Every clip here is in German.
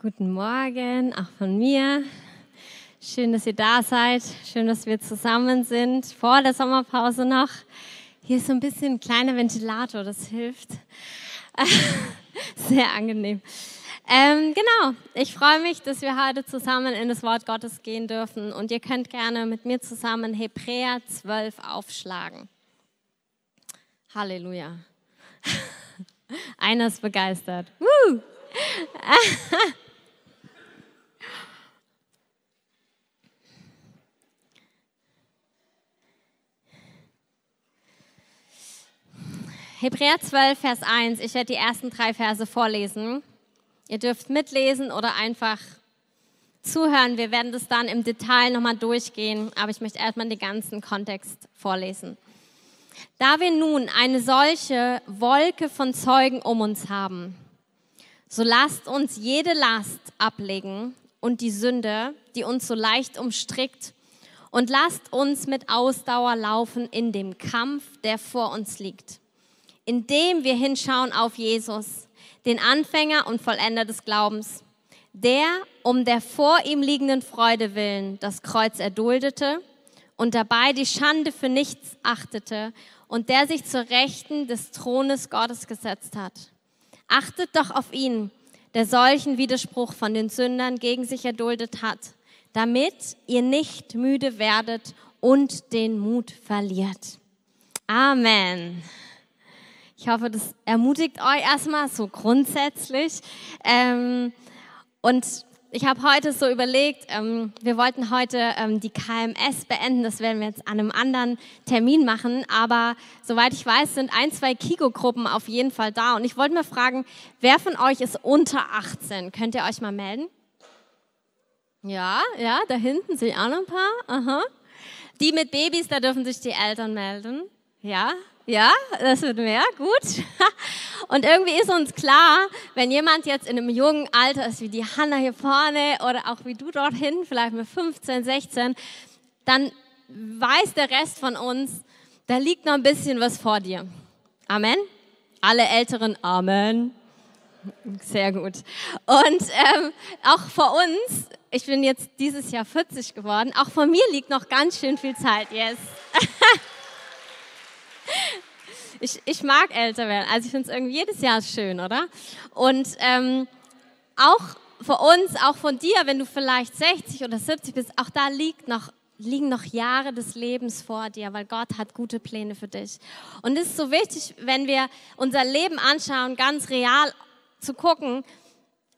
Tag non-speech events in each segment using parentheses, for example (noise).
Guten Morgen, auch von mir. Schön, dass ihr da seid. Schön, dass wir zusammen sind. Vor der Sommerpause noch. Hier ist so ein bisschen ein kleiner Ventilator, das hilft. (laughs) Sehr angenehm. Ähm, genau, ich freue mich, dass wir heute zusammen in das Wort Gottes gehen dürfen. Und ihr könnt gerne mit mir zusammen Hebräer 12 aufschlagen. Halleluja. (laughs) Einer ist begeistert. Woo! (laughs) Hebräer 12, Vers 1. Ich werde die ersten drei Verse vorlesen. Ihr dürft mitlesen oder einfach zuhören. Wir werden das dann im Detail nochmal durchgehen, aber ich möchte erstmal den ganzen Kontext vorlesen. Da wir nun eine solche Wolke von Zeugen um uns haben, so lasst uns jede Last ablegen und die Sünde, die uns so leicht umstrickt, und lasst uns mit Ausdauer laufen in dem Kampf, der vor uns liegt indem wir hinschauen auf Jesus, den Anfänger und Vollender des Glaubens, der um der vor ihm liegenden Freude willen das Kreuz erduldete und dabei die Schande für nichts achtete und der sich zur Rechten des Thrones Gottes gesetzt hat. Achtet doch auf ihn, der solchen Widerspruch von den Sündern gegen sich erduldet hat, damit ihr nicht müde werdet und den Mut verliert. Amen. Ich hoffe, das ermutigt euch erstmal so grundsätzlich. Ähm, und ich habe heute so überlegt, ähm, wir wollten heute ähm, die KMS beenden, das werden wir jetzt an einem anderen Termin machen, aber soweit ich weiß, sind ein, zwei Kiko-Gruppen auf jeden Fall da. Und ich wollte mal fragen, wer von euch ist unter 18? Könnt ihr euch mal melden? Ja, ja, da hinten sind auch noch ein paar. Aha. Die mit Babys, da dürfen sich die Eltern melden. Ja, ja, das wird mehr, gut. (laughs) Und irgendwie ist uns klar, wenn jemand jetzt in einem jungen Alter ist, wie die Hanna hier vorne oder auch wie du dort hinten, vielleicht mit 15, 16, dann weiß der Rest von uns, da liegt noch ein bisschen was vor dir. Amen. Alle Älteren, Amen. Sehr gut. Und ähm, auch vor uns, ich bin jetzt dieses Jahr 40 geworden, auch vor mir liegt noch ganz schön viel Zeit. Yes. (laughs) ich, ich mag älter werden. Also ich finde es irgendwie jedes Jahr schön, oder? Und ähm, auch für uns, auch von dir, wenn du vielleicht 60 oder 70 bist, auch da liegt noch, liegen noch Jahre des Lebens vor dir, weil Gott hat gute Pläne für dich. Und es ist so wichtig, wenn wir unser Leben anschauen, ganz real zu gucken,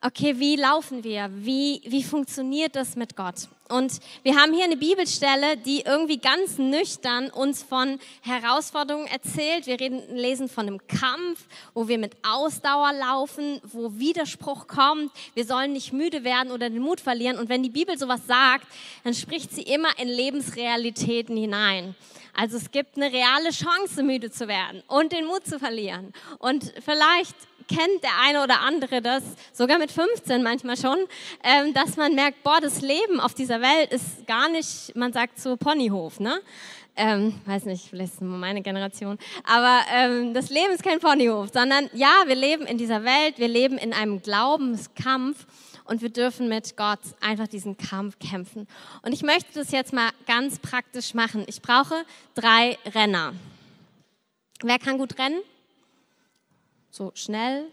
okay, wie laufen wir? Wie, wie funktioniert das mit Gott? Und wir haben hier eine Bibelstelle, die irgendwie ganz nüchtern uns von Herausforderungen erzählt. Wir reden, lesen von einem Kampf, wo wir mit Ausdauer laufen, wo Widerspruch kommt. Wir sollen nicht müde werden oder den Mut verlieren. Und wenn die Bibel sowas sagt, dann spricht sie immer in Lebensrealitäten hinein. Also es gibt eine reale Chance, müde zu werden und den Mut zu verlieren. Und vielleicht kennt der eine oder andere das, sogar mit 15 manchmal schon, ähm, dass man merkt, boah, das Leben auf dieser Welt ist gar nicht, man sagt so Ponyhof, ne? Ähm, weiß nicht, vielleicht ist es meine Generation, aber ähm, das Leben ist kein Ponyhof, sondern ja, wir leben in dieser Welt, wir leben in einem Glaubenskampf und wir dürfen mit Gott einfach diesen Kampf kämpfen. Und ich möchte das jetzt mal ganz praktisch machen. Ich brauche drei Renner. Wer kann gut rennen? So schnell.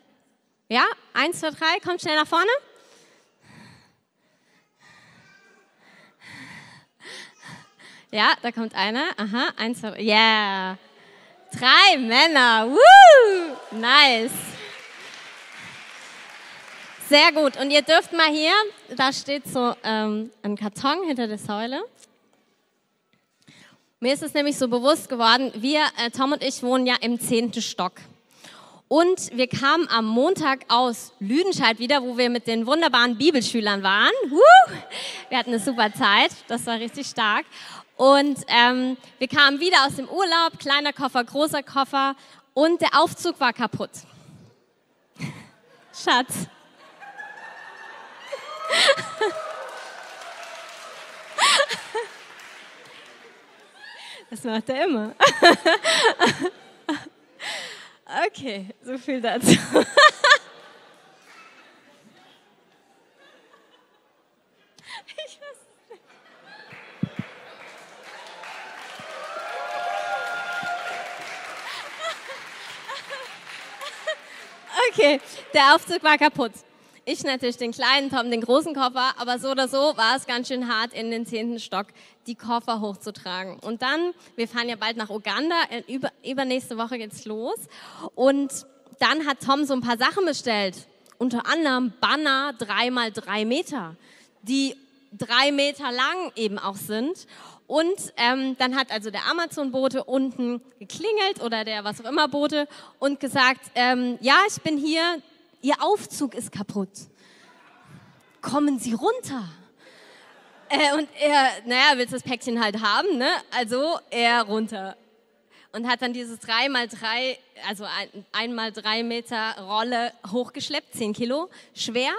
Ja, eins, zwei, drei, kommt schnell nach vorne. Ja, da kommt einer. Aha, eins, zwei. Yeah. Drei Männer. Woo! Nice. Sehr gut. Und ihr dürft mal hier, da steht so ähm, ein Karton hinter der Säule. Mir ist es nämlich so bewusst geworden, wir, äh, Tom und ich, wohnen ja im zehnten Stock. Und wir kamen am Montag aus Lüdenscheid wieder, wo wir mit den wunderbaren Bibelschülern waren. Wir hatten eine super Zeit, das war richtig stark. Und ähm, wir kamen wieder aus dem Urlaub, kleiner Koffer, großer Koffer und der Aufzug war kaputt. (laughs) Schatz. (laughs) Das macht er immer. (laughs) Okay, so viel dazu. (laughs) (laughs) Okay, der Aufzug war kaputt. Ich natürlich den kleinen, Tom den großen Koffer, aber so oder so war es ganz schön hart, in den zehnten Stock die Koffer hochzutragen. Und dann, wir fahren ja bald nach Uganda, äh, über, übernächste Woche geht's los. Und dann hat Tom so ein paar Sachen bestellt. Unter anderem Banner drei mal drei Meter, die drei Meter lang eben auch sind. Und ähm, dann hat also der Amazon-Bote unten geklingelt oder der was auch immer Bote und gesagt, ähm, ja, ich bin hier, Ihr Aufzug ist kaputt. Kommen Sie runter. Äh, und er, naja, will das Päckchen halt haben, ne? Also er runter. Und hat dann dieses 3x3, also ein, 1x3 Meter Rolle hochgeschleppt, 10 Kilo, schwer.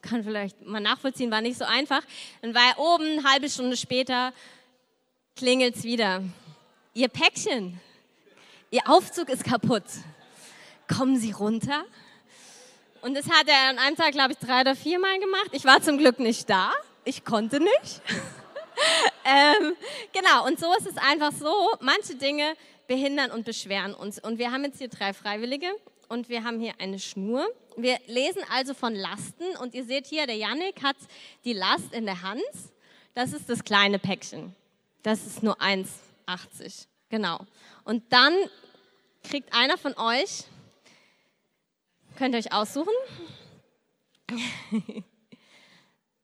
Kann vielleicht mal nachvollziehen, war nicht so einfach. Dann war er oben, eine halbe Stunde später, klingelt es wieder. Ihr Päckchen, Ihr Aufzug ist kaputt. Kommen Sie runter? Und das hat er an einem Tag, glaube ich, drei oder vier Mal gemacht. Ich war zum Glück nicht da. Ich konnte nicht. (laughs) ähm, genau, und so ist es einfach so. Manche Dinge behindern und beschweren uns. Und wir haben jetzt hier drei Freiwillige und wir haben hier eine Schnur. Wir lesen also von Lasten und ihr seht hier, der Yannick hat die Last in der Hand. Das ist das kleine Päckchen. Das ist nur 1,80. Genau. Und dann kriegt einer von euch Könnt ihr euch aussuchen?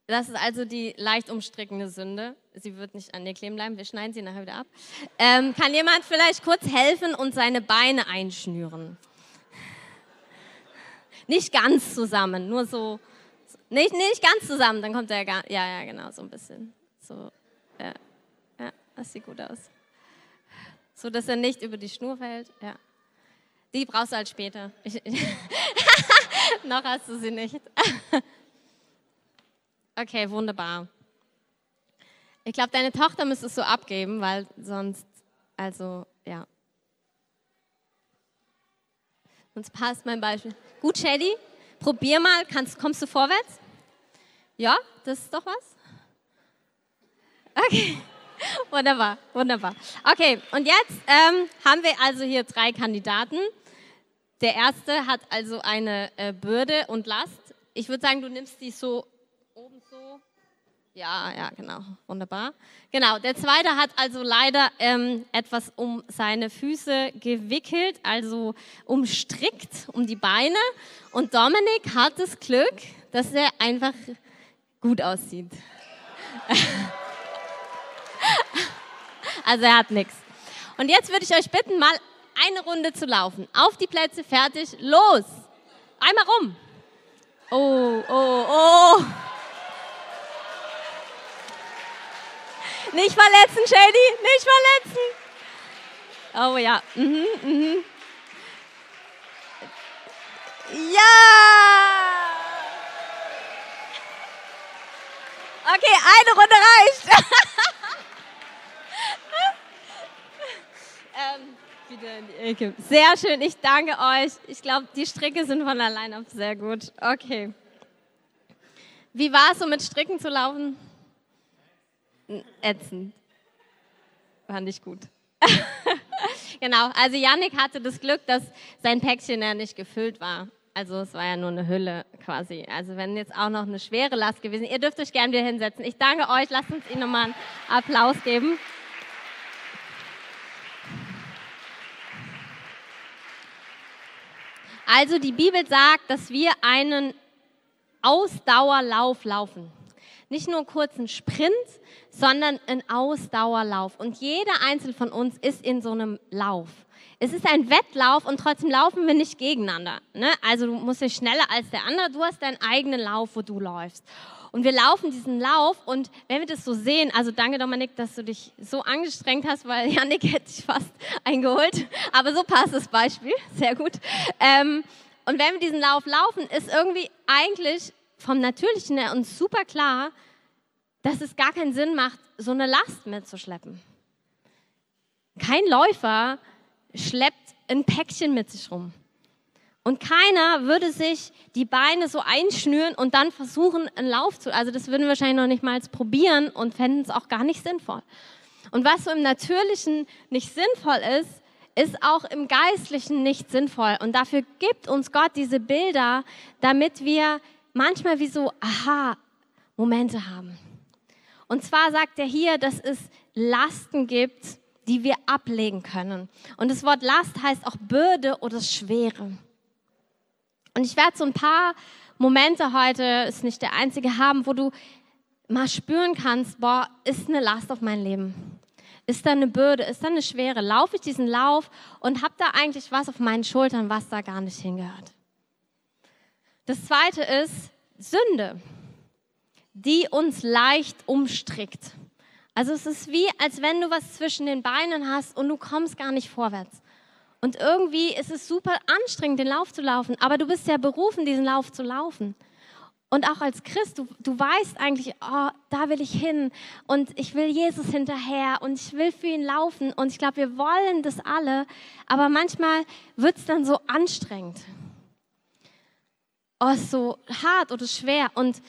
Das ist also die leicht umstrickende Sünde. Sie wird nicht an dir kleben bleiben. Wir schneiden sie nachher wieder ab. Ähm, kann jemand vielleicht kurz helfen und seine Beine einschnüren? Nicht ganz zusammen, nur so. Nicht, nicht ganz zusammen, dann kommt er gar. Ja, ja, genau, so ein bisschen. So. Ja, ja, das sieht gut aus. So, dass er nicht über die Schnur fällt. Ja. Die brauchst du halt später. Ich, (laughs) noch hast du sie nicht. (laughs) okay, wunderbar. Ich glaube, deine Tochter müsstest du abgeben, weil sonst, also, ja. Sonst passt mein Beispiel. Gut, Shady, probier mal. Kannst, kommst du vorwärts? Ja, das ist doch was. Okay, (laughs) wunderbar, wunderbar. Okay, und jetzt ähm, haben wir also hier drei Kandidaten. Der erste hat also eine äh, Bürde und Last. Ich würde sagen, du nimmst die so oben so. Ja, ja, genau, wunderbar. Genau, der zweite hat also leider ähm, etwas um seine Füße gewickelt, also umstrickt um die Beine. Und Dominik hat das Glück, dass er einfach gut aussieht. (laughs) also er hat nichts. Und jetzt würde ich euch bitten, mal eine Runde zu laufen. Auf die Plätze, fertig, los. Einmal rum. Oh, oh, oh. Nicht verletzen, Shady, nicht verletzen. Oh ja. Mhm, mhm. Ja. Okay, eine Runde reicht. (laughs) ähm, wieder in die Ecke. Sehr schön, ich danke euch. Ich glaube, die Stricke sind von allein auf sehr gut. Okay. Wie war es so mit Stricken zu laufen? Ätzend. Fand ich gut. (laughs) genau, also Yannick hatte das Glück, dass sein Päckchen ja nicht gefüllt war. Also es war ja nur eine Hülle quasi. Also wenn jetzt auch noch eine schwere Last gewesen, ihr dürft euch gerne wieder hinsetzen. Ich danke euch, lasst uns ihnen nochmal einen Applaus geben. Also die Bibel sagt, dass wir einen Ausdauerlauf laufen. Nicht nur einen kurzen Sprint, sondern einen Ausdauerlauf. Und jeder einzelne von uns ist in so einem Lauf. Es ist ein Wettlauf und trotzdem laufen wir nicht gegeneinander. Ne? Also du musst nicht schneller als der andere, du hast deinen eigenen Lauf, wo du läufst. Und wir laufen diesen Lauf und wenn wir das so sehen, also danke Dominik, dass du dich so angestrengt hast, weil (laughs) Janik hätte dich fast eingeholt, aber so passt das Beispiel, sehr gut. Ähm, und wenn wir diesen Lauf laufen, ist irgendwie eigentlich vom Natürlichen her uns super klar, dass es gar keinen Sinn macht, so eine Last mitzuschleppen. Kein Läufer schleppt ein Päckchen mit sich rum. Und keiner würde sich die Beine so einschnüren und dann versuchen, einen Lauf zu. Also das würden wir wahrscheinlich noch nicht mal probieren und fänden es auch gar nicht sinnvoll. Und was so im Natürlichen nicht sinnvoll ist, ist auch im Geistlichen nicht sinnvoll. Und dafür gibt uns Gott diese Bilder, damit wir manchmal wie so Aha-Momente haben. Und zwar sagt er hier, dass es Lasten gibt, die wir ablegen können. Und das Wort Last heißt auch Bürde oder Schwere. Und ich werde so ein paar Momente heute, ist nicht der einzige, haben, wo du mal spüren kannst, boah, ist eine Last auf mein Leben. Ist da eine Bürde, ist da eine Schwere? Laufe ich diesen Lauf und habe da eigentlich was auf meinen Schultern, was da gar nicht hingehört? Das zweite ist Sünde, die uns leicht umstrickt. Also es ist wie, als wenn du was zwischen den Beinen hast und du kommst gar nicht vorwärts. Und irgendwie ist es super anstrengend, den Lauf zu laufen, aber du bist ja berufen, diesen Lauf zu laufen. Und auch als Christ, du, du weißt eigentlich, oh, da will ich hin. Und ich will Jesus hinterher. Und ich will für ihn laufen. Und ich glaube, wir wollen das alle, aber manchmal wird es dann so anstrengend. Oh, so hart oder schwer. Und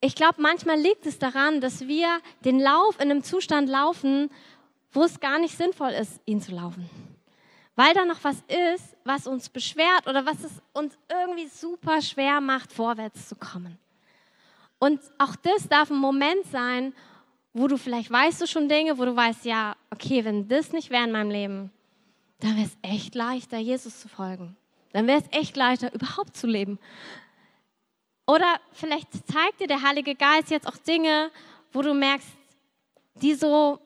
ich glaube, manchmal liegt es daran, dass wir den Lauf in einem Zustand laufen, wo es gar nicht sinnvoll ist, ihn zu laufen weil da noch was ist, was uns beschwert oder was es uns irgendwie super schwer macht, vorwärts zu kommen. Und auch das darf ein Moment sein, wo du vielleicht weißt du schon Dinge, wo du weißt, ja, okay, wenn das nicht wäre in meinem Leben, dann wäre es echt leichter, Jesus zu folgen. Dann wäre es echt leichter, überhaupt zu leben. Oder vielleicht zeigt dir der Heilige Geist jetzt auch Dinge, wo du merkst, die so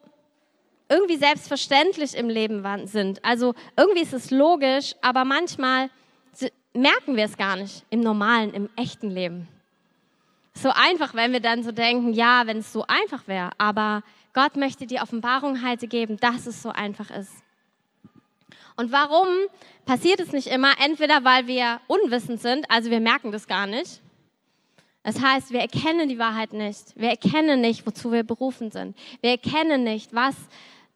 irgendwie selbstverständlich im Leben sind. Also irgendwie ist es logisch, aber manchmal merken wir es gar nicht im normalen, im echten Leben. So einfach, wenn wir dann so denken, ja, wenn es so einfach wäre, aber Gott möchte die Offenbarung heute geben, dass es so einfach ist. Und warum passiert es nicht immer? Entweder weil wir unwissend sind, also wir merken das gar nicht. Das heißt, wir erkennen die Wahrheit nicht. Wir erkennen nicht, wozu wir berufen sind. Wir erkennen nicht, was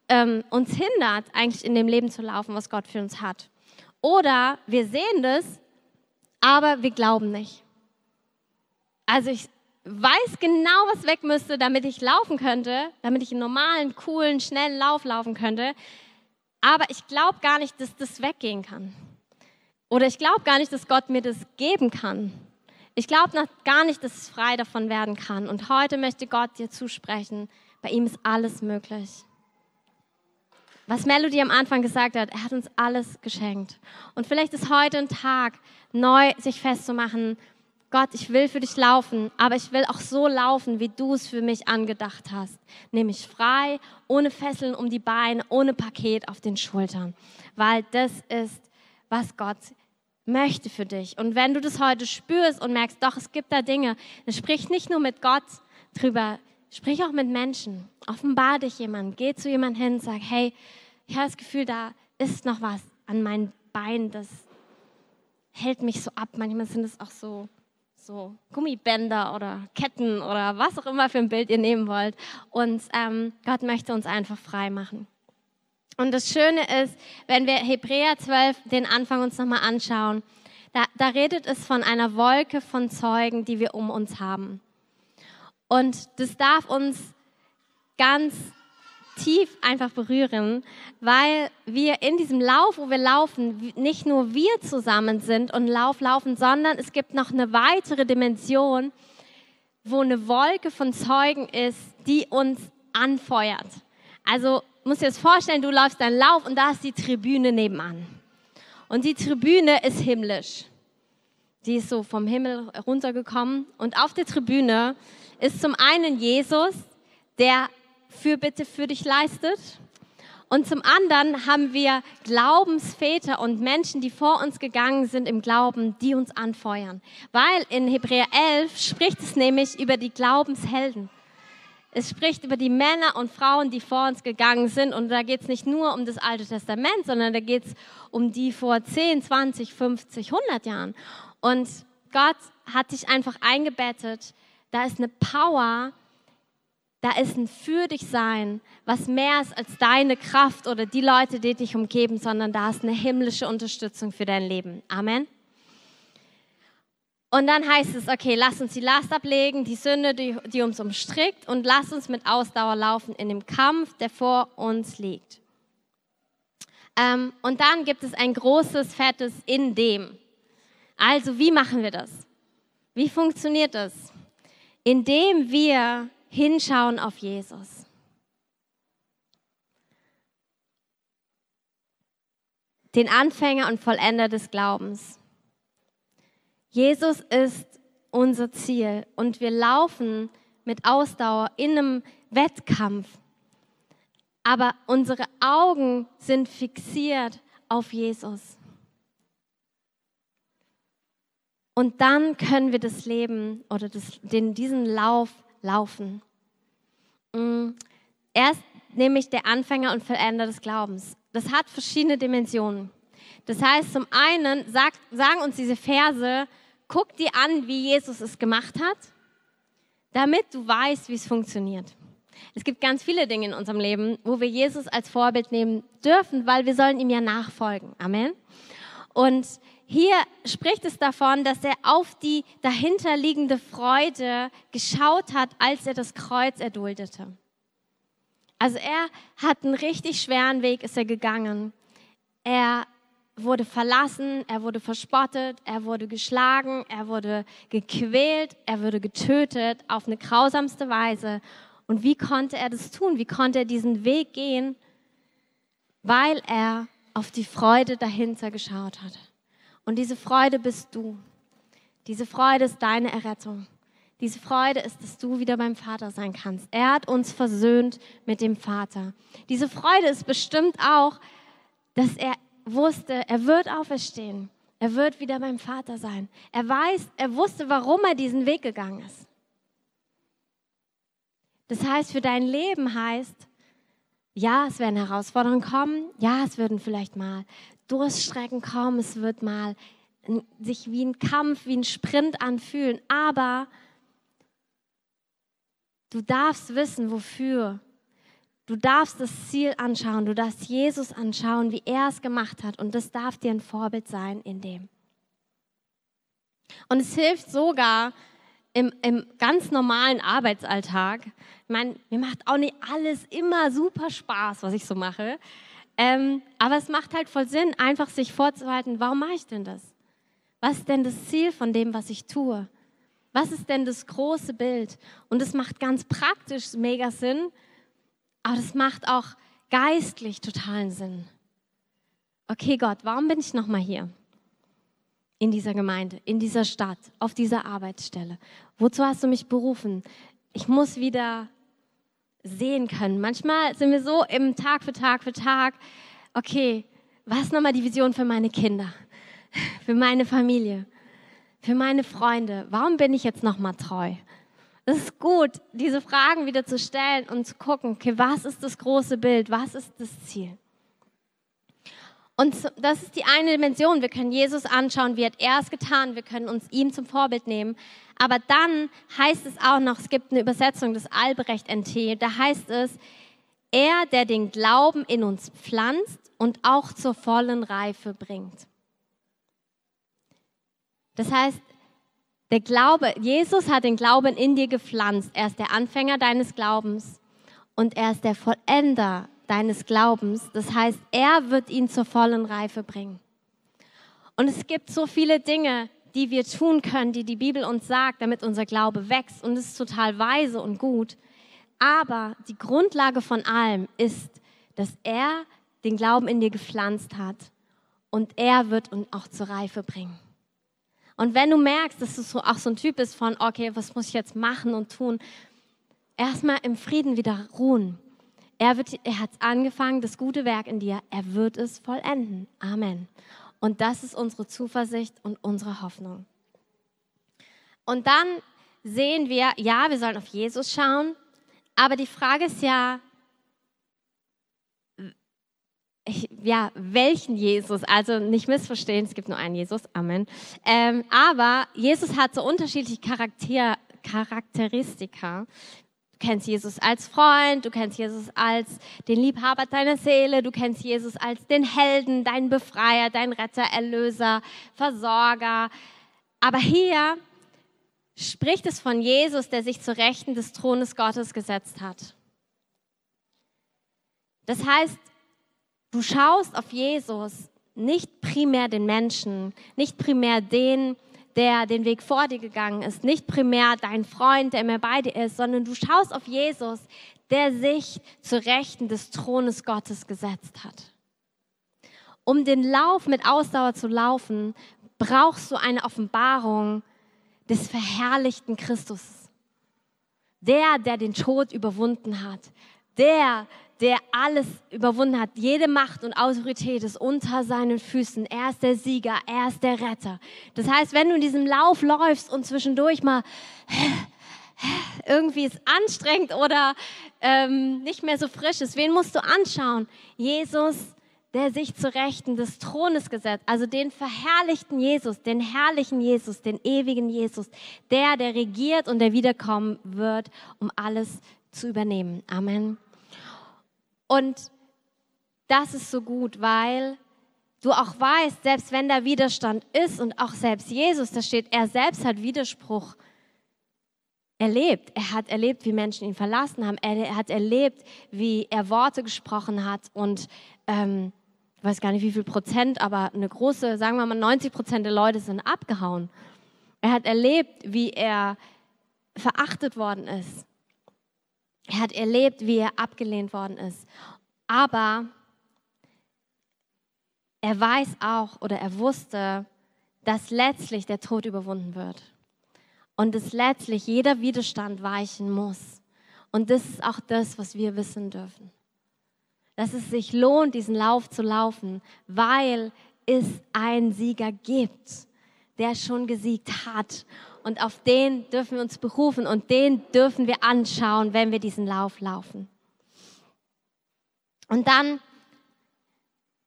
ähm, uns hindert, eigentlich in dem Leben zu laufen, was Gott für uns hat. Oder wir sehen das, aber wir glauben nicht. Also ich weiß genau, was weg müsste, damit ich laufen könnte, damit ich einen normalen, coolen, schnellen Lauf laufen könnte. Aber ich glaube gar nicht, dass das weggehen kann. Oder ich glaube gar nicht, dass Gott mir das geben kann. Ich glaube gar nicht, dass es frei davon werden kann. Und heute möchte Gott dir zusprechen, bei ihm ist alles möglich. Was Melody am Anfang gesagt hat, er hat uns alles geschenkt. Und vielleicht ist heute ein Tag, neu sich festzumachen, Gott, ich will für dich laufen, aber ich will auch so laufen, wie du es für mich angedacht hast. Nämlich frei, ohne Fesseln um die Beine, ohne Paket auf den Schultern. Weil das ist, was Gott möchte für dich. Und wenn du das heute spürst und merkst, doch, es gibt da Dinge, dann sprich nicht nur mit Gott drüber, Sprich auch mit Menschen. Offenbar dich jemand. Geh zu jemandem hin sag, hey, ich habe das Gefühl, da ist noch was an meinen Beinen, das hält mich so ab. Manchmal sind es auch so, so Gummibänder oder Ketten oder was auch immer für ein Bild ihr nehmen wollt. Und ähm, Gott möchte uns einfach frei machen. Und das Schöne ist, wenn wir Hebräer 12 den Anfang uns nochmal anschauen, da, da redet es von einer Wolke von Zeugen, die wir um uns haben. Und das darf uns ganz tief einfach berühren, weil wir in diesem Lauf, wo wir laufen, nicht nur wir zusammen sind und Lauf laufen, sondern es gibt noch eine weitere Dimension, wo eine Wolke von Zeugen ist, die uns anfeuert. Also musst dir das vorstellen, du läufst deinen Lauf und da ist die Tribüne nebenan. Und die Tribüne ist himmlisch. Die ist so vom Himmel runtergekommen und auf der Tribüne ist zum einen Jesus, der Fürbitte für dich leistet. Und zum anderen haben wir Glaubensväter und Menschen, die vor uns gegangen sind im Glauben, die uns anfeuern. Weil in Hebräer 11 spricht es nämlich über die Glaubenshelden. Es spricht über die Männer und Frauen, die vor uns gegangen sind. Und da geht es nicht nur um das Alte Testament, sondern da geht es um die vor 10, 20, 50, 100 Jahren. Und Gott hat dich einfach eingebettet da ist eine Power, da ist ein Für dich Sein, was mehr ist als deine Kraft oder die Leute, die dich umgeben, sondern da ist eine himmlische Unterstützung für dein Leben. Amen. Und dann heißt es, okay, lass uns die Last ablegen, die Sünde, die, die uns umstrickt und lass uns mit Ausdauer laufen in dem Kampf, der vor uns liegt. Ähm, und dann gibt es ein großes, fettes in dem. Also wie machen wir das? Wie funktioniert das? Indem wir hinschauen auf Jesus. Den Anfänger und Vollender des Glaubens. Jesus ist unser Ziel und wir laufen mit Ausdauer in einem Wettkampf. Aber unsere Augen sind fixiert auf Jesus. Und dann können wir das Leben oder das, den, diesen Lauf laufen. Mm, er ist nämlich der Anfänger und Veränder des Glaubens. Das hat verschiedene Dimensionen. Das heißt, zum einen sagt, sagen uns diese Verse, guck dir an, wie Jesus es gemacht hat, damit du weißt, wie es funktioniert. Es gibt ganz viele Dinge in unserem Leben, wo wir Jesus als Vorbild nehmen dürfen, weil wir sollen ihm ja nachfolgen. Amen. Und hier spricht es davon, dass er auf die dahinterliegende Freude geschaut hat, als er das Kreuz erduldete. Also er hat einen richtig schweren Weg, ist er gegangen. Er wurde verlassen, er wurde verspottet, er wurde geschlagen, er wurde gequält, er wurde getötet auf eine grausamste Weise. Und wie konnte er das tun? Wie konnte er diesen Weg gehen? Weil er auf die Freude dahinter geschaut hat. Und diese Freude bist du. Diese Freude ist deine Errettung. Diese Freude ist, dass du wieder beim Vater sein kannst. Er hat uns versöhnt mit dem Vater. Diese Freude ist bestimmt auch, dass er wusste, er wird auferstehen. Er wird wieder beim Vater sein. Er weiß, er wusste, warum er diesen Weg gegangen ist. Das heißt, für dein Leben heißt, ja, es werden Herausforderungen kommen. Ja, es würden vielleicht mal Durststrecken kommen. Es wird mal sich wie ein Kampf, wie ein Sprint anfühlen. Aber du darfst wissen, wofür Du darfst das Ziel anschauen, du darfst Jesus anschauen, wie er es gemacht hat und das darf dir ein Vorbild sein in dem. Und es hilft sogar im, im ganz normalen Arbeitsalltag. Ich meine, mir macht auch nicht alles immer super Spaß, was ich so mache. Ähm, aber es macht halt voll Sinn, einfach sich vorzuhalten, warum mache ich denn das? Was ist denn das Ziel von dem, was ich tue? Was ist denn das große Bild? Und es macht ganz praktisch mega Sinn, aber das macht auch geistlich totalen Sinn. Okay, Gott, warum bin ich nochmal hier? In dieser Gemeinde, in dieser Stadt, auf dieser Arbeitsstelle. Wozu hast du mich berufen? Ich muss wieder sehen können. Manchmal sind wir so im Tag für Tag für Tag, okay, was ist nochmal die Vision für meine Kinder, (laughs) für meine Familie, für meine Freunde? Warum bin ich jetzt nochmal treu? Es ist gut, diese Fragen wieder zu stellen und zu gucken, okay, was ist das große Bild? Was ist das Ziel? Und das ist die eine Dimension. Wir können Jesus anschauen, wie hat er es getan. Wir können uns ihm zum Vorbild nehmen. Aber dann heißt es auch noch, es gibt eine Übersetzung des Albrecht NT, da heißt es, er, der den Glauben in uns pflanzt und auch zur vollen Reife bringt. Das heißt, der Glaube, Jesus hat den Glauben in dir gepflanzt. Er ist der Anfänger deines Glaubens und er ist der Vollender deines Glaubens. Das heißt, er wird ihn zur vollen Reife bringen. Und es gibt so viele Dinge, die wir tun können, die die Bibel uns sagt, damit unser Glaube wächst. Und es ist total weise und gut. Aber die Grundlage von allem ist, dass er den Glauben in dir gepflanzt hat und er wird uns auch zur Reife bringen. Und wenn du merkst, dass du so, auch so ein Typ bist von, okay, was muss ich jetzt machen und tun, erstmal im Frieden wieder ruhen. Er, er hat angefangen, das gute Werk in dir, er wird es vollenden. Amen. Und das ist unsere Zuversicht und unsere Hoffnung. Und dann sehen wir, ja, wir sollen auf Jesus schauen, aber die Frage ist ja, ja, welchen Jesus, also nicht missverstehen, es gibt nur einen Jesus, Amen. Ähm, aber Jesus hat so unterschiedliche Charakter, Charakteristika. Kennst Jesus als Freund, du kennst Jesus als den Liebhaber deiner Seele, du kennst Jesus als den Helden, deinen Befreier, deinen Retter, Erlöser, Versorger. Aber hier spricht es von Jesus, der sich zur Rechten des Thrones Gottes gesetzt hat. Das heißt, du schaust auf Jesus, nicht primär den Menschen, nicht primär den, der den Weg vor dir gegangen ist, nicht primär dein Freund, der immer bei dir ist, sondern du schaust auf Jesus, der sich zu Rechten des Thrones Gottes gesetzt hat. Um den Lauf mit Ausdauer zu laufen, brauchst du eine Offenbarung des verherrlichten Christus. Der, der den Tod überwunden hat. Der, der alles überwunden hat. Jede Macht und Autorität ist unter seinen Füßen. Er ist der Sieger, er ist der Retter. Das heißt, wenn du in diesem Lauf läufst und zwischendurch mal (sighs) irgendwie ist anstrengend oder ähm, nicht mehr so frisch ist, wen musst du anschauen? Jesus, der sich zu Rechten des Thrones gesetzt, also den verherrlichten Jesus, den herrlichen Jesus, den ewigen Jesus, der, der regiert und der wiederkommen wird, um alles zu übernehmen. Amen. Und das ist so gut, weil du auch weißt, selbst wenn da Widerstand ist und auch selbst Jesus, da steht, er selbst hat Widerspruch erlebt. Er hat erlebt, wie Menschen ihn verlassen haben. Er hat erlebt, wie er Worte gesprochen hat und ähm, ich weiß gar nicht wie viel Prozent, aber eine große, sagen wir mal 90 Prozent der Leute sind abgehauen. Er hat erlebt, wie er verachtet worden ist. Er hat erlebt, wie er abgelehnt worden ist. Aber er weiß auch oder er wusste, dass letztlich der Tod überwunden wird. Und dass letztlich jeder Widerstand weichen muss. Und das ist auch das, was wir wissen dürfen. Dass es sich lohnt, diesen Lauf zu laufen, weil es einen Sieger gibt, der schon gesiegt hat und auf den dürfen wir uns berufen und den dürfen wir anschauen, wenn wir diesen Lauf laufen. Und dann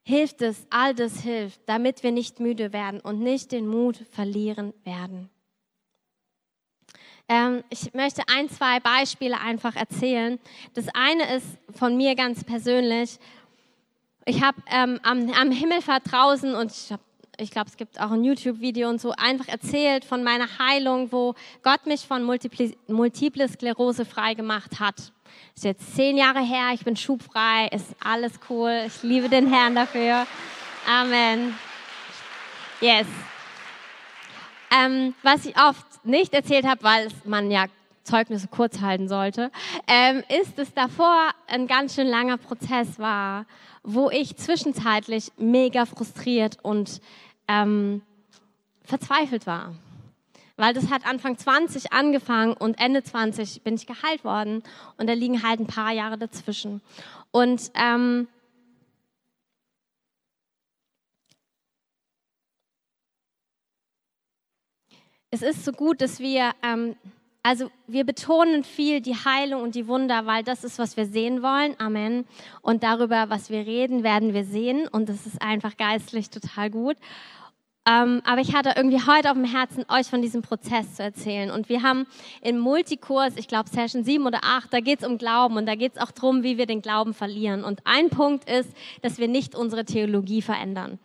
hilft es, all das hilft, damit wir nicht müde werden und nicht den Mut verlieren werden. Ähm, ich möchte ein, zwei Beispiele einfach erzählen. Das eine ist von mir ganz persönlich. Ich habe ähm, am, am Himmelfahrt draußen und ich habe ich glaube, es gibt auch ein YouTube-Video und so, einfach erzählt von meiner Heilung, wo Gott mich von Multiple, Multiple Sklerose frei gemacht hat. Ist jetzt zehn Jahre her, ich bin schubfrei, ist alles cool. Ich liebe den Herrn dafür. Amen. Yes. Ähm, was ich oft nicht erzählt habe, weil man ja Zeugnisse kurz halten sollte, ähm, ist, dass davor ein ganz schön langer Prozess war, wo ich zwischenzeitlich mega frustriert und ähm, verzweifelt war. Weil das hat Anfang 20 angefangen und Ende 20 bin ich geheilt worden und da liegen halt ein paar Jahre dazwischen. Und ähm, es ist so gut, dass wir, ähm, also wir betonen viel die Heilung und die Wunder, weil das ist, was wir sehen wollen. Amen. Und darüber, was wir reden, werden wir sehen. Und das ist einfach geistlich total gut. Ähm, aber ich hatte irgendwie heute auf dem Herzen, euch von diesem Prozess zu erzählen. Und wir haben im Multikurs, ich glaube Session 7 oder 8, da geht es um Glauben und da geht es auch darum, wie wir den Glauben verlieren. Und ein Punkt ist, dass wir nicht unsere Theologie verändern.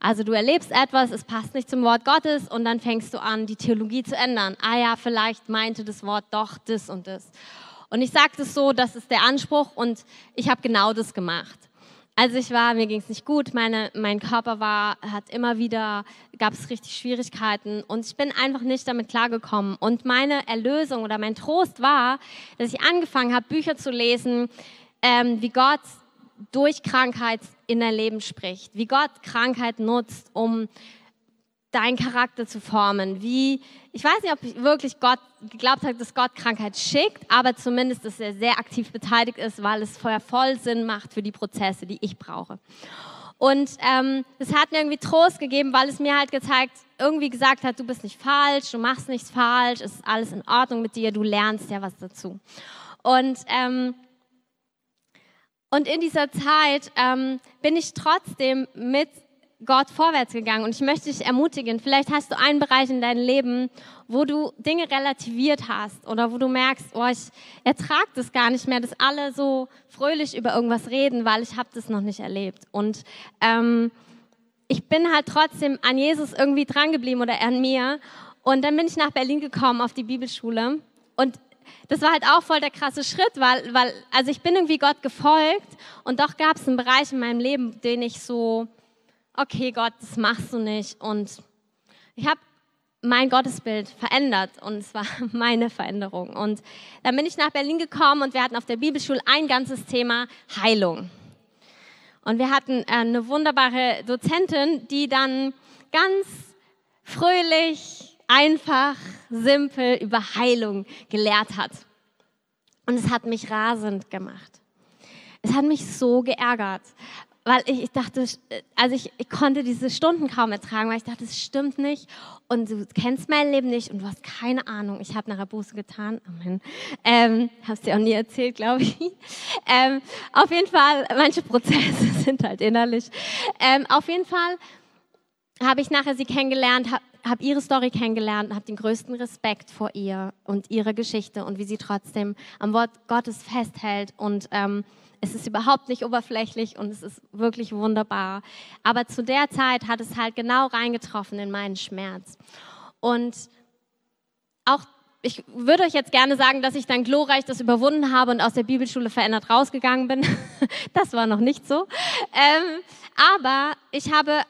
Also du erlebst etwas, es passt nicht zum Wort Gottes und dann fängst du an, die Theologie zu ändern. Ah ja, vielleicht meinte das Wort doch das und das. Und ich sage das so, das ist der Anspruch und ich habe genau das gemacht. Als ich war, mir ging es nicht gut, meine, mein Körper war, hat immer wieder, gab es richtig Schwierigkeiten und ich bin einfach nicht damit klargekommen. Und meine Erlösung oder mein Trost war, dass ich angefangen habe, Bücher zu lesen, ähm, wie Gott durch Krankheit in dein Leben spricht, wie Gott Krankheit nutzt, um deinen Charakter zu formen. Wie, ich weiß nicht, ob ich wirklich Gott geglaubt habe, dass Gott Krankheit schickt, aber zumindest, dass er sehr aktiv beteiligt ist, weil es vorher voll Sinn macht für die Prozesse, die ich brauche. Und ähm, es hat mir irgendwie Trost gegeben, weil es mir halt gezeigt, irgendwie gesagt hat, du bist nicht falsch, du machst nichts falsch, es ist alles in Ordnung mit dir, du lernst ja was dazu. Und ähm, und in dieser Zeit ähm, bin ich trotzdem mit Gott vorwärts gegangen. Und ich möchte dich ermutigen, vielleicht hast du einen Bereich in deinem Leben, wo du Dinge relativiert hast oder wo du merkst, oh, ich ertrage das gar nicht mehr, dass alle so fröhlich über irgendwas reden, weil ich habe das noch nicht erlebt. Und ähm, ich bin halt trotzdem an Jesus irgendwie drangeblieben oder an mir. Und dann bin ich nach Berlin gekommen auf die Bibelschule. Und das war halt auch voll der krasse Schritt, weil, weil also ich bin irgendwie Gott gefolgt und doch gab es einen Bereich in meinem Leben, den ich so, okay Gott, das machst du nicht. Und ich habe mein Gottesbild verändert und es war (laughs) meine Veränderung. Und dann bin ich nach Berlin gekommen und wir hatten auf der Bibelschule ein ganzes Thema Heilung. Und wir hatten äh, eine wunderbare Dozentin, die dann ganz fröhlich, einfach, simpel über Heilung gelehrt hat. Und es hat mich rasend gemacht. Es hat mich so geärgert, weil ich, ich dachte, also ich, ich, konnte diese Stunden kaum ertragen, weil ich dachte, es stimmt nicht und du kennst mein Leben nicht und du hast keine Ahnung. Ich habe nachher Buße getan, Amen. Ähm, Hast dir auch nie erzählt, glaube ich. (laughs) Ähm, auf jeden Fall, manche Prozesse (laughs) sind halt innerlich. Ähm, auf jeden Fall habe ich nachher sie kennengelernt, habe hab ihre Story kennengelernt habe den größten Respekt vor ihr und ihrer Geschichte und wie sie trotzdem am Wort Gottes festhält und ähm, es ist überhaupt nicht oberflächlich und es ist wirklich wunderbar. Aber zu der Zeit hat es halt genau reingetroffen in meinen Schmerz. Und auch ich würde euch jetzt gerne sagen, dass ich dann glorreich das überwunden habe und aus der Bibelschule verändert rausgegangen bin. (laughs) das war noch nicht so. Ähm, aber ich habe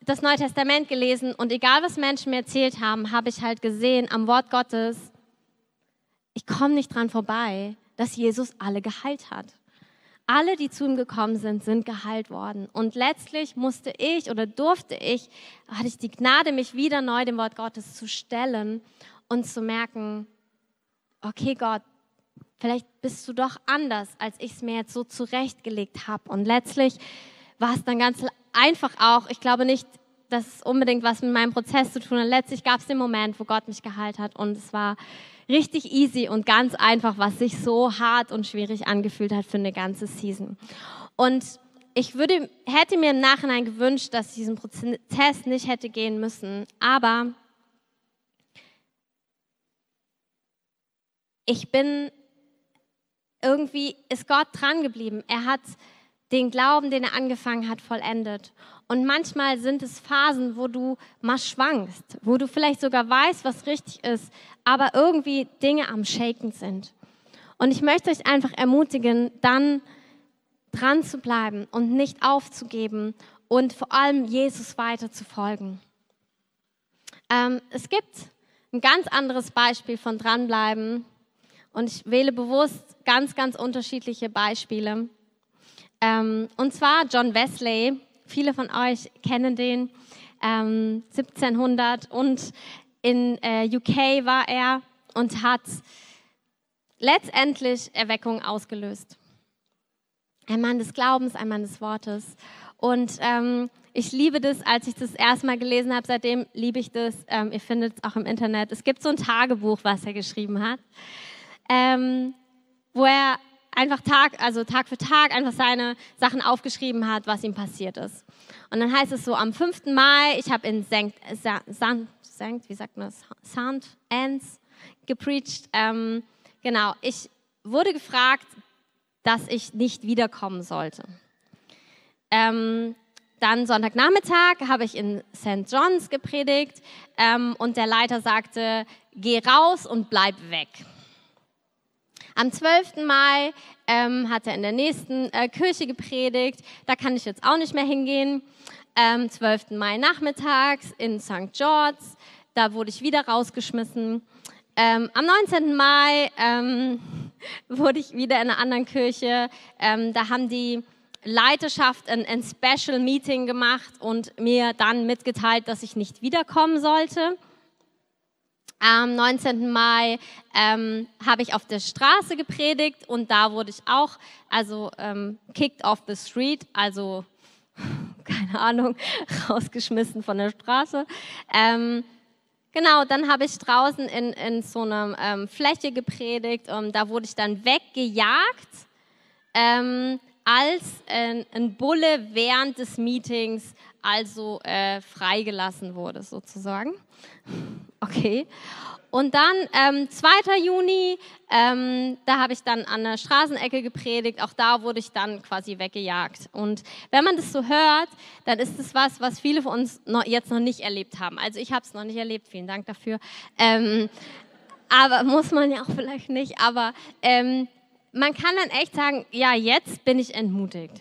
das Neue Testament gelesen und egal was Menschen mir erzählt haben, habe ich halt gesehen am Wort Gottes, ich komme nicht dran vorbei, dass Jesus alle geheilt hat. Alle, die zu ihm gekommen sind, sind geheilt worden. Und letztlich musste ich oder durfte ich, hatte ich die Gnade, mich wieder neu dem Wort Gottes zu stellen und zu merken, okay Gott, vielleicht bist du doch anders, als ich es mir jetzt so zurechtgelegt habe. Und letztlich war es dann ganz einfach auch, ich glaube nicht, dass es unbedingt was mit meinem Prozess zu tun hat. Letztlich gab es den Moment, wo Gott mich geheilt hat und es war richtig easy und ganz einfach, was sich so hart und schwierig angefühlt hat für eine ganze Season. Und ich würde, hätte mir im Nachhinein gewünscht, dass ich diesen Prozess nicht hätte gehen müssen, aber ich bin irgendwie, ist Gott dran geblieben. Er hat den Glauben, den er angefangen hat, vollendet. Und manchmal sind es Phasen, wo du mal schwankst, wo du vielleicht sogar weißt, was richtig ist, aber irgendwie Dinge am Shaken sind. Und ich möchte euch einfach ermutigen, dann dran zu bleiben und nicht aufzugeben und vor allem Jesus weiter zu folgen. Ähm, es gibt ein ganz anderes Beispiel von dranbleiben und ich wähle bewusst ganz, ganz unterschiedliche Beispiele. Ähm, und zwar John Wesley. Viele von euch kennen den. Ähm, 1700 und in äh, UK war er und hat letztendlich Erweckung ausgelöst. Ein Mann des Glaubens, ein Mann des Wortes. Und ähm, ich liebe das, als ich das erstmal gelesen habe. Seitdem liebe ich das. Ähm, ihr findet es auch im Internet. Es gibt so ein Tagebuch, was er geschrieben hat, ähm, wo er einfach Tag, also Tag für Tag einfach seine Sachen aufgeschrieben hat, was ihm passiert ist. Und dann heißt es so, am 5. Mai, ich habe in St. St. wie sagt man das? St. Anne's gepreacht. Ähm, genau, ich wurde gefragt, dass ich nicht wiederkommen sollte. Ähm, dann Sonntagnachmittag habe ich in St. John's gepredigt ähm, und der Leiter sagte, geh raus und bleib weg. Am 12. Mai ähm, hat er in der nächsten äh, Kirche gepredigt. Da kann ich jetzt auch nicht mehr hingehen. Am 12. Mai nachmittags in St. George's. Da wurde ich wieder rausgeschmissen. Ähm, am 19. Mai ähm, (laughs) wurde ich wieder in einer anderen Kirche. Ähm, da haben die Leiterschaft ein, ein Special Meeting gemacht und mir dann mitgeteilt, dass ich nicht wiederkommen sollte. Am 19. Mai ähm, habe ich auf der Straße gepredigt und da wurde ich auch, also ähm, kicked off the street, also (laughs) keine Ahnung, (laughs) rausgeschmissen von der Straße. Ähm, genau, dann habe ich draußen in, in so einer ähm, Fläche gepredigt und da wurde ich dann weggejagt, ähm, als ein, ein Bulle während des Meetings also äh, freigelassen wurde, sozusagen. Okay. Und dann ähm, 2. Juni, ähm, da habe ich dann an der Straßenecke gepredigt. Auch da wurde ich dann quasi weggejagt. Und wenn man das so hört, dann ist das was, was viele von uns noch, jetzt noch nicht erlebt haben. Also ich habe es noch nicht erlebt. Vielen Dank dafür. Ähm, aber muss man ja auch vielleicht nicht. Aber ähm, man kann dann echt sagen, ja, jetzt bin ich entmutigt.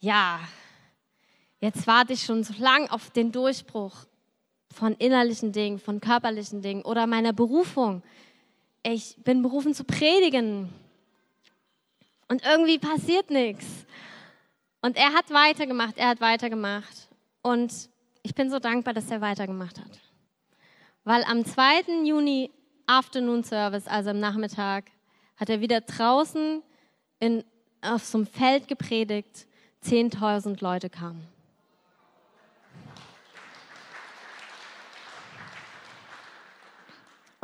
Ja, jetzt warte ich schon so lang auf den Durchbruch von innerlichen Dingen, von körperlichen Dingen oder meiner Berufung. Ich bin berufen zu predigen. Und irgendwie passiert nichts. Und er hat weitergemacht, er hat weitergemacht. Und ich bin so dankbar, dass er weitergemacht hat. Weil am 2. Juni Afternoon Service, also am Nachmittag, hat er wieder draußen in, auf so einem Feld gepredigt. 10.000 Leute kamen.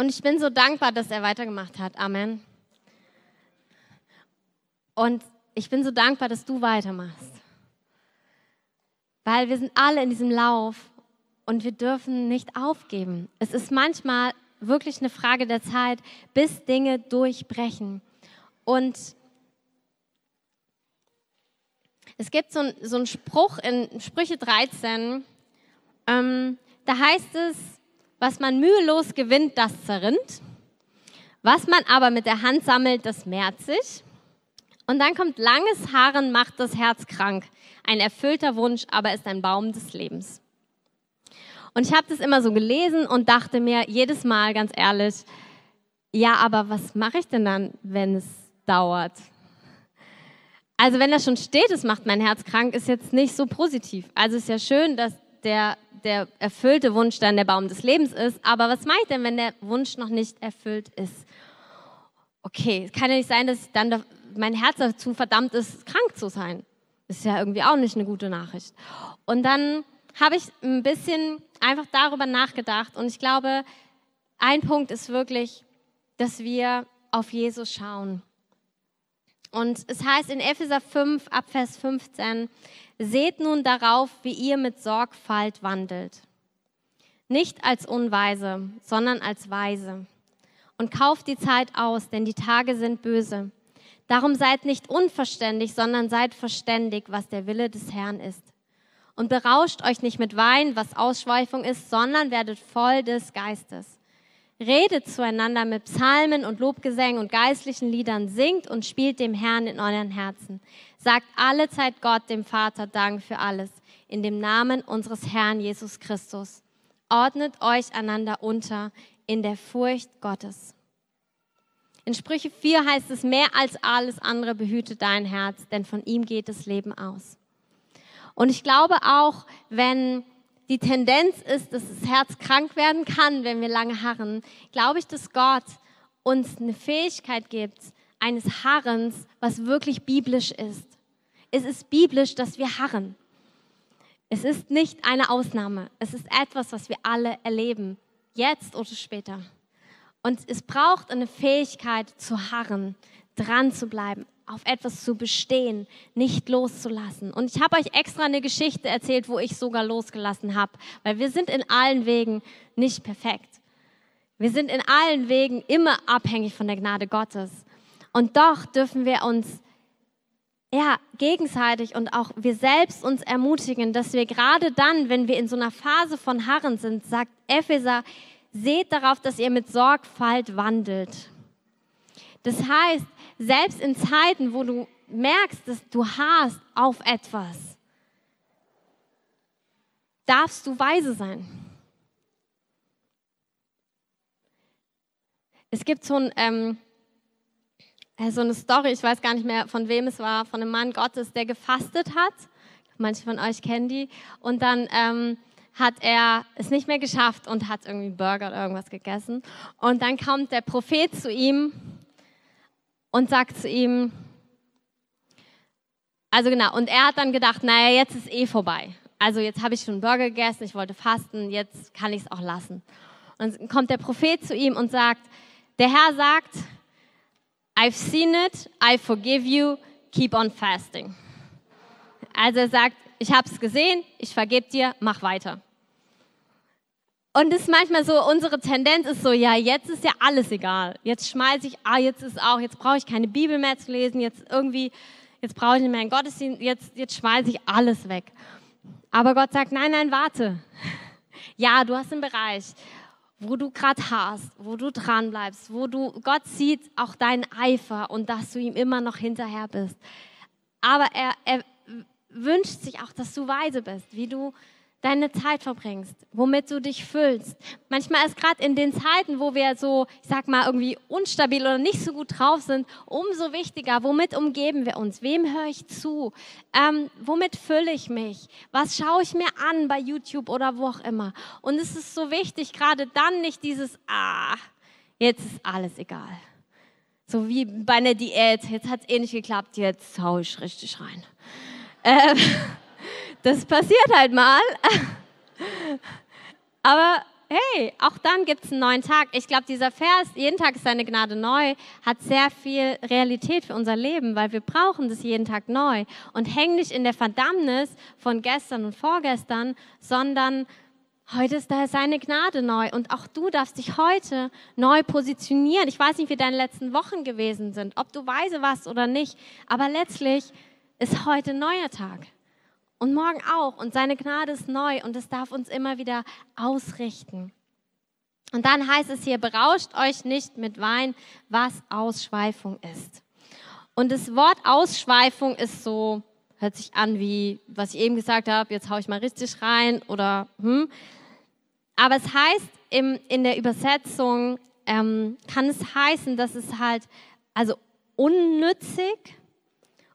Und ich bin so dankbar, dass er weitergemacht hat. Amen. Und ich bin so dankbar, dass du weitermachst. Weil wir sind alle in diesem Lauf und wir dürfen nicht aufgeben. Es ist manchmal wirklich eine Frage der Zeit, bis Dinge durchbrechen. Und es gibt so, ein, so einen Spruch in Sprüche 13, ähm, da heißt es, was man mühelos gewinnt, das zerrinnt. Was man aber mit der Hand sammelt, das mehrt sich. Und dann kommt langes Haaren macht das Herz krank. Ein erfüllter Wunsch aber ist ein Baum des Lebens. Und ich habe das immer so gelesen und dachte mir jedes Mal ganz ehrlich, ja, aber was mache ich denn dann, wenn es dauert? Also wenn das schon steht, es macht mein Herz krank, ist jetzt nicht so positiv. Also ist ja schön, dass der, der erfüllte Wunsch dann der Baum des Lebens ist, aber was mache ich denn, wenn der Wunsch noch nicht erfüllt ist? Okay, es kann ja nicht sein, dass dann mein Herz dazu verdammt ist, krank zu sein. Ist ja irgendwie auch nicht eine gute Nachricht. Und dann habe ich ein bisschen einfach darüber nachgedacht und ich glaube, ein Punkt ist wirklich, dass wir auf Jesus schauen. Und es heißt in Epheser 5 ab Vers 15, seht nun darauf, wie ihr mit Sorgfalt wandelt. Nicht als Unweise, sondern als Weise. Und kauft die Zeit aus, denn die Tage sind böse. Darum seid nicht unverständig, sondern seid verständig, was der Wille des Herrn ist. Und berauscht euch nicht mit Wein, was Ausschweifung ist, sondern werdet voll des Geistes. Redet zueinander mit Psalmen und Lobgesängen und geistlichen Liedern, singt und spielt dem Herrn in euren Herzen. Sagt alle Zeit Gott, dem Vater, Dank für alles, in dem Namen unseres Herrn Jesus Christus. Ordnet euch einander unter in der Furcht Gottes. In Sprüche 4 heißt es, mehr als alles andere behüte dein Herz, denn von ihm geht das Leben aus. Und ich glaube auch, wenn die Tendenz ist, dass das Herz krank werden kann, wenn wir lange harren, glaube ich, dass Gott uns eine Fähigkeit gibt, eines Harrens, was wirklich biblisch ist. Es ist biblisch, dass wir harren. Es ist nicht eine Ausnahme. Es ist etwas, was wir alle erleben, jetzt oder später. Und es braucht eine Fähigkeit zu harren, dran zu bleiben, auf etwas zu bestehen, nicht loszulassen. Und ich habe euch extra eine Geschichte erzählt, wo ich sogar losgelassen habe, weil wir sind in allen Wegen nicht perfekt. Wir sind in allen Wegen immer abhängig von der Gnade Gottes. Und doch dürfen wir uns ja, gegenseitig und auch wir selbst uns ermutigen, dass wir gerade dann, wenn wir in so einer Phase von Harren sind, sagt Epheser, seht darauf, dass ihr mit Sorgfalt wandelt. Das heißt, selbst in Zeiten, wo du merkst, dass du hast auf etwas, darfst du weise sein. Es gibt so, ein, ähm, äh, so eine Story, ich weiß gar nicht mehr, von wem es war, von einem Mann Gottes, der gefastet hat. Manche von euch kennen die. Und dann ähm, hat er es nicht mehr geschafft und hat irgendwie Burger oder irgendwas gegessen. Und dann kommt der Prophet zu ihm und sagt zu ihm, also genau, und er hat dann gedacht, naja, jetzt ist eh vorbei. Also jetzt habe ich schon Burger gegessen, ich wollte fasten, jetzt kann ich es auch lassen. Und dann kommt der Prophet zu ihm und sagt, der Herr sagt, I've seen it, I forgive you, keep on fasting. Also er sagt, ich habe es gesehen, ich vergebe dir, mach weiter. Und es ist manchmal so, unsere Tendenz ist so, ja, jetzt ist ja alles egal. Jetzt schmeiße ich, ah, jetzt ist auch, jetzt brauche ich keine Bibel mehr zu lesen, jetzt irgendwie, jetzt brauche ich nicht mehr einen Gottesdienst, jetzt, jetzt schmeiße ich alles weg. Aber Gott sagt, nein, nein, warte. (laughs) Ja, du hast einen Bereich, wo du gerade hast, wo du dran bleibst, wo du, Gott sieht auch deinen Eifer und dass du ihm immer noch hinterher bist. Aber er, er wünscht sich auch, dass du weise bist, wie du deine Zeit verbringst, womit du dich füllst. Manchmal ist gerade in den Zeiten, wo wir so, ich sag mal, irgendwie unstabil oder nicht so gut drauf sind, umso wichtiger, womit umgeben wir uns? Wem höre ich zu? Ähm, womit fülle ich mich? Was schaue ich mir an bei YouTube oder wo auch immer? Und es ist so wichtig, gerade dann nicht dieses, ah, jetzt ist alles egal. So wie bei einer Diät, jetzt hat es eh nicht geklappt, jetzt haue ich richtig rein. Ähm, (laughs) das passiert halt mal. (laughs) Aber hey, auch dann gibt es einen neuen Tag. Ich glaube, dieser Vers, jeden Tag ist seine Gnade neu, hat sehr viel Realität für unser Leben, weil wir brauchen das jeden Tag neu und hängen nicht in der Verdammnis von gestern und vorgestern, sondern heute ist da seine Gnade neu und auch du darfst dich heute neu positionieren. Ich weiß nicht, wie deine letzten Wochen gewesen sind, ob du weise warst oder nicht, aber letztlich ist heute neuer Tag und morgen auch. Und seine Gnade ist neu und es darf uns immer wieder ausrichten. Und dann heißt es hier, berauscht euch nicht mit Wein, was Ausschweifung ist. Und das Wort Ausschweifung ist so, hört sich an wie, was ich eben gesagt habe, jetzt haue ich mal richtig rein oder hm. Aber es heißt im, in der Übersetzung, ähm, kann es heißen, dass es halt also unnützig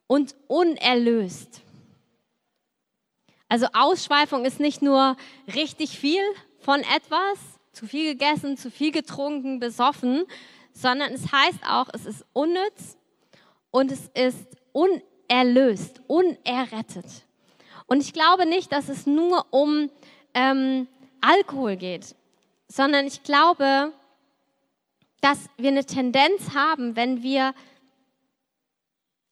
und unerlöst. Also Ausschweifung ist nicht nur richtig viel von etwas, zu viel gegessen, zu viel getrunken, besoffen, sondern es heißt auch, es ist unnütz und es ist unerlöst, unerrettet. Und ich glaube nicht, dass es nur um ähm, Alkohol geht, sondern ich glaube, dass wir eine Tendenz haben, wenn wir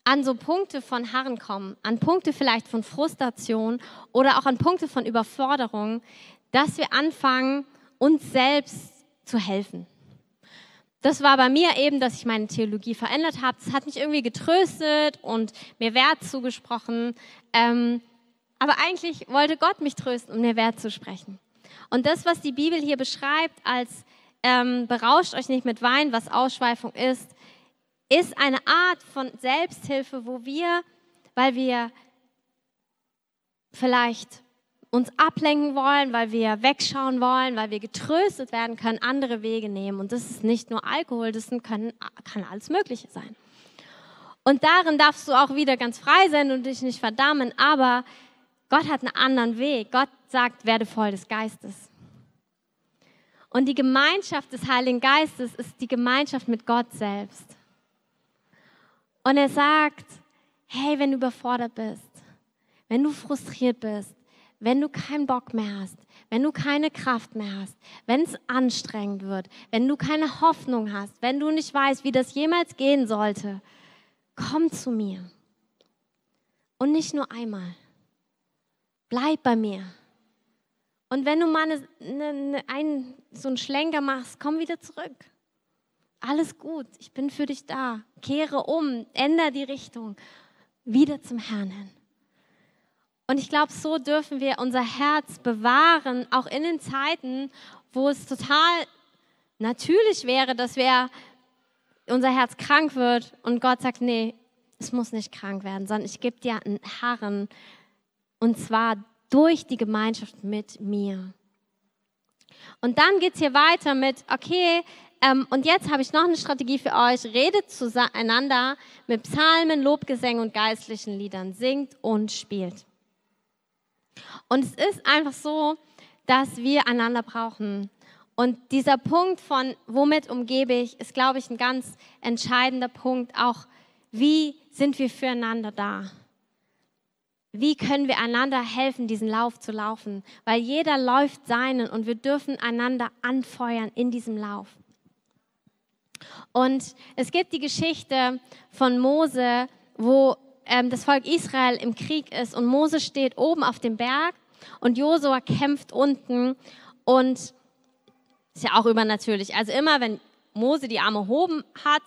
an so Punkte von Harren kommen, an Punkte vielleicht von Frustration oder auch an Punkte von Überforderung, dass wir anfangen, uns selbst zu helfen. Das war bei mir eben, dass ich meine Theologie verändert habe. Das hat mich irgendwie getröstet und mir Wert zugesprochen. Ähm, aber eigentlich wollte Gott mich trösten, um mir Wert zu sprechen. Und das, was die Bibel hier beschreibt als ähm, berauscht euch nicht mit Wein, was Ausschweifung ist, ist eine Art von Selbsthilfe, wo wir, weil wir vielleicht uns ablenken wollen, weil wir wegschauen wollen, weil wir getröstet werden können, andere Wege nehmen. Und das ist nicht nur Alkohol, das können, kann alles Mögliche sein. Und darin darfst du auch wieder ganz frei sein und dich nicht verdammen, aber Gott hat einen anderen Weg. Gott sagt, werde voll des Geistes. Und die Gemeinschaft des Heiligen Geistes ist die Gemeinschaft mit Gott selbst. Und er sagt, hey, wenn du überfordert bist, wenn du frustriert bist, wenn du keinen Bock mehr hast, wenn du keine Kraft mehr hast, wenn es anstrengend wird, wenn du keine Hoffnung hast, wenn du nicht weißt, wie das jemals gehen sollte, komm zu mir. Und nicht nur einmal. Bleib bei mir. Und wenn du mal eine, eine, einen, so einen Schlenker machst, komm wieder zurück alles gut, ich bin für dich da. Kehre um, ändere die Richtung, wieder zum Herrn hin. Und ich glaube, so dürfen wir unser Herz bewahren, auch in den Zeiten, wo es total natürlich wäre, dass wir unser Herz krank wird und Gott sagt, nee, es muss nicht krank werden, sondern ich gebe dir einen Herren und zwar durch die Gemeinschaft mit mir. Und dann geht es hier weiter mit, okay, ähm, und jetzt habe ich noch eine Strategie für euch. Redet zueinander mit Psalmen, Lobgesängen und geistlichen Liedern. Singt und spielt. Und es ist einfach so, dass wir einander brauchen. Und dieser Punkt von, womit umgebe ich, ist, glaube ich, ein ganz entscheidender Punkt. Auch, wie sind wir füreinander da? Wie können wir einander helfen, diesen Lauf zu laufen? Weil jeder läuft seinen und wir dürfen einander anfeuern in diesem Lauf. Und es gibt die Geschichte von Mose, wo ähm, das Volk Israel im Krieg ist und Mose steht oben auf dem Berg und Josua kämpft unten und ist ja auch übernatürlich. Also immer wenn Mose die Arme hoben hat,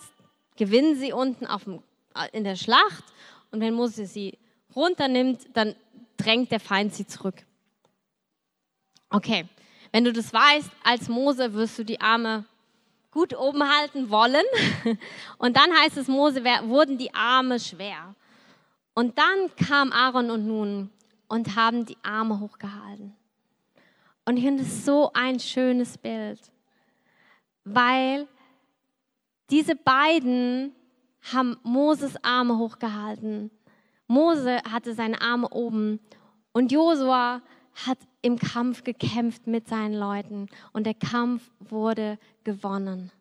gewinnen sie unten auf dem, äh, in der Schlacht und wenn Mose sie runternimmt, dann drängt der Feind sie zurück. Okay, Wenn du das weißt, als Mose wirst du die Arme gut oben halten wollen. (laughs) Und dann heißt es, Mose wurden die Arme schwer. Und dann kam Aaron und Nun und haben die Arme hochgehalten. Und ich finde es so ein schönes Bild, weil diese beiden haben Moses Arme hochgehalten. Mose hatte seine Arme oben und Josua hat im Kampf gekämpft mit seinen Leuten und der Kampf wurde gewonnen.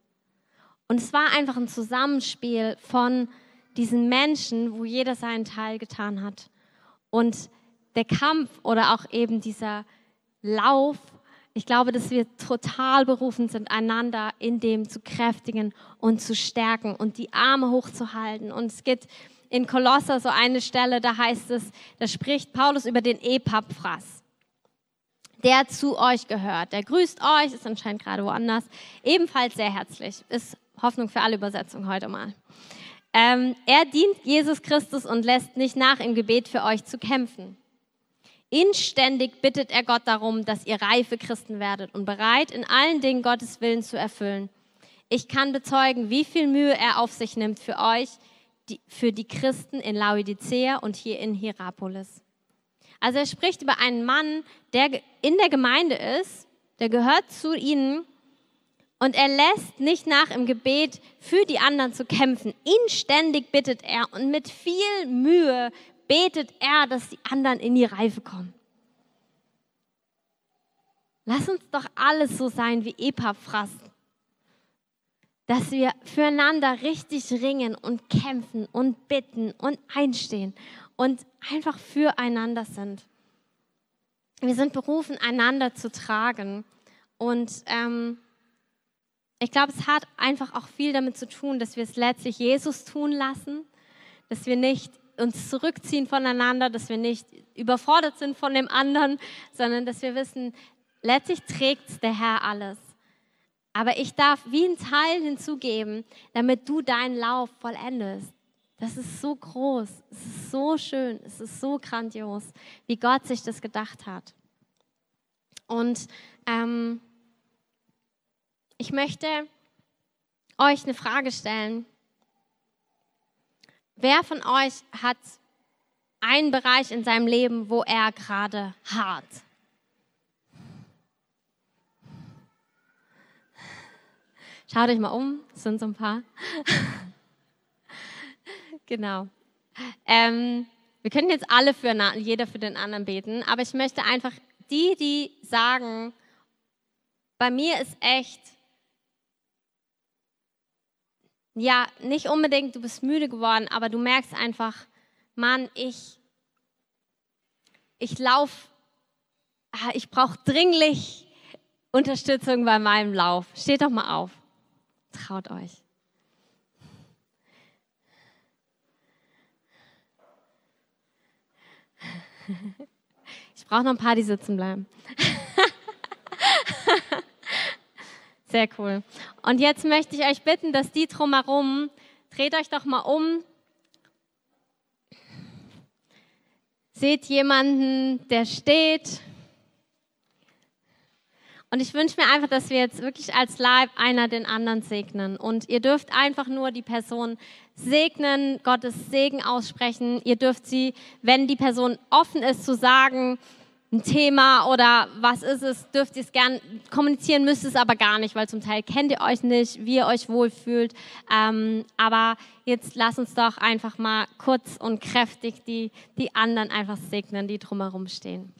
Und es war einfach ein Zusammenspiel von diesen Menschen, wo jeder seinen Teil getan hat. Und der Kampf oder auch eben dieser Lauf, ich glaube, dass wir total berufen sind, einander in dem zu kräftigen und zu stärken und die Arme hochzuhalten. Und es gibt in Kolosser so eine Stelle, da heißt es, da spricht Paulus über den Epaphras, der zu euch gehört. Der grüßt euch, ist anscheinend gerade woanders, ebenfalls sehr herzlich. Ist Hoffnung für alle Übersetzungen heute mal. Ähm, er dient Jesus Christus und lässt nicht nach, im Gebet für euch zu kämpfen. Inständig bittet er Gott darum, dass ihr reife Christen werdet und bereit, in allen Dingen Gottes Willen zu erfüllen. Ich kann bezeugen, wie viel Mühe er auf sich nimmt für euch, die, für die Christen in Laodicea und hier in Hierapolis. Also er spricht über einen Mann, der in der Gemeinde ist, der gehört zu ihnen und er lässt nicht nach im Gebet für die anderen zu kämpfen. Inständig bittet er und mit viel Mühe betet er, dass die anderen in die Reife kommen. Lass uns doch alles so sein wie Epaphras, dass wir füreinander richtig ringen und kämpfen und bitten und einstehen und einfach füreinander sind. Wir sind berufen, einander zu tragen. Und ähm, ich glaube, es hat einfach auch viel damit zu tun, dass wir es letztlich Jesus tun lassen, dass wir nicht uns zurückziehen voneinander, dass wir nicht überfordert sind von dem anderen, sondern dass wir wissen, letztlich trägt der Herr alles. Aber ich darf wie ein Teil hinzugeben, damit du deinen Lauf vollendest. Das ist so groß, es ist so schön, es ist so grandios, wie Gott sich das gedacht hat. Und ähm, ich möchte euch eine Frage stellen. Wer von euch hat einen Bereich in seinem Leben, wo er gerade hart? Schaut euch mal um, es sind so ein paar. (laughs) genau. Ähm, wir können jetzt alle für jeder für den anderen beten, aber ich möchte einfach die, die sagen, bei mir ist echt ja, nicht unbedingt, du bist müde geworden, aber du merkst einfach, Mann, ich, ich laufe, ah, ich brauche dringlich Unterstützung bei meinem Lauf. Steht doch mal auf. Traut euch. Ich brauche noch ein paar, die sitzen bleiben. (laughs) Sehr cool. Und jetzt möchte ich euch bitten, dass die drumherum, dreht euch doch mal um. Seht jemanden, der steht. Und ich wünsche mir einfach, dass wir jetzt wirklich als Leib einer den anderen segnen. Und ihr dürft einfach nur die Person segnen, Gottes Segen aussprechen. Ihr dürft sie, wenn die Person offen ist, zu sagen, ein Thema oder was ist es, dürft ihr es gern kommunizieren, müsst es aber gar nicht, weil zum Teil kennt ihr euch nicht, wie ihr euch wohlfühlt. Ähm, aber jetzt lasst uns doch einfach mal kurz und kräftig die, die anderen einfach segnen, die drumherum stehen.